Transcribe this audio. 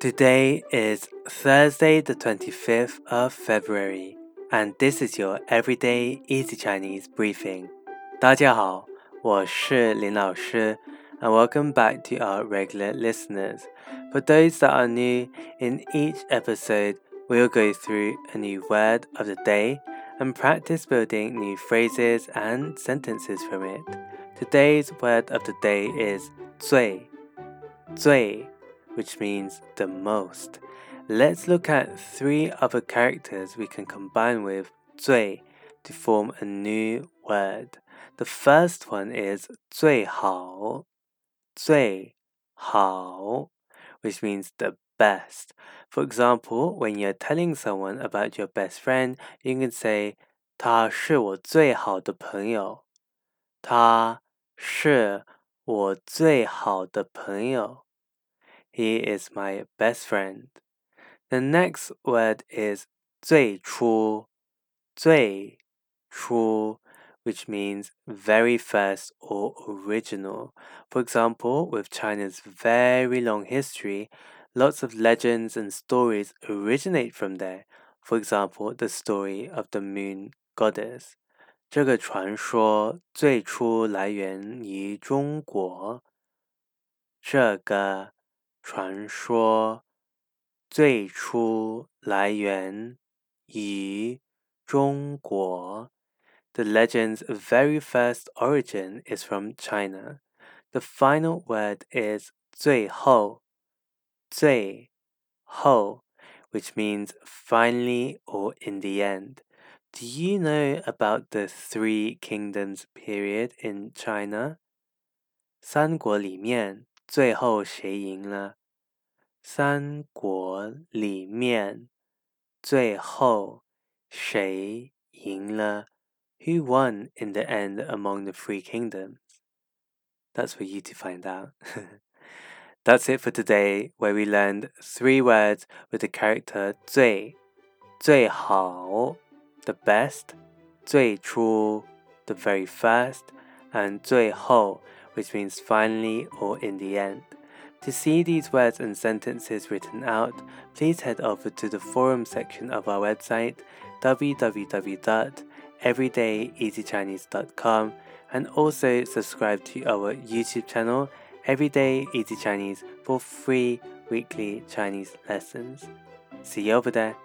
Today is Thursday, the 25th of February, and this is your everyday easy Chinese briefing. 大家好，我是林老师, and welcome back to our regular listeners. For those that are new, in each episode, we'll go through a new word of the day and practice building new phrases and sentences from it. Today's word of the day is 最,最。which means the most. Let's look at three other characters we can combine with 最 to form a new word. The first one is 最好,最好, which means the best. For example, when you're telling someone about your best friend, you can say 他是我最好的朋友。他是我最好的朋友。 he is my best friend. The next word is 最初,最初, which means very first or original. For example, with China's very long history, lots of legends and stories originate from there. For example, the story of the moon goddess. 这个传说最初来源于中国。这个 传说最初来源于中国。The legend's very first origin is from China. The final word is 最后,最后, which means finally or in the end. Do you know about the Three Kingdoms period in China? 三国里面 最后谁赢了？三国里面最后谁赢了？Who won in the end among the three kingdoms? That's for you to find out. That's it for today, where we learned three words with the character 最,最好, the best, 最初, the very first, and 最后, which means finally or in the end. To see these words and sentences written out, please head over to the forum section of our website www.everydayeasychinese.com and also subscribe to our YouTube channel Everyday Easy Chinese for free weekly Chinese lessons. See you over there.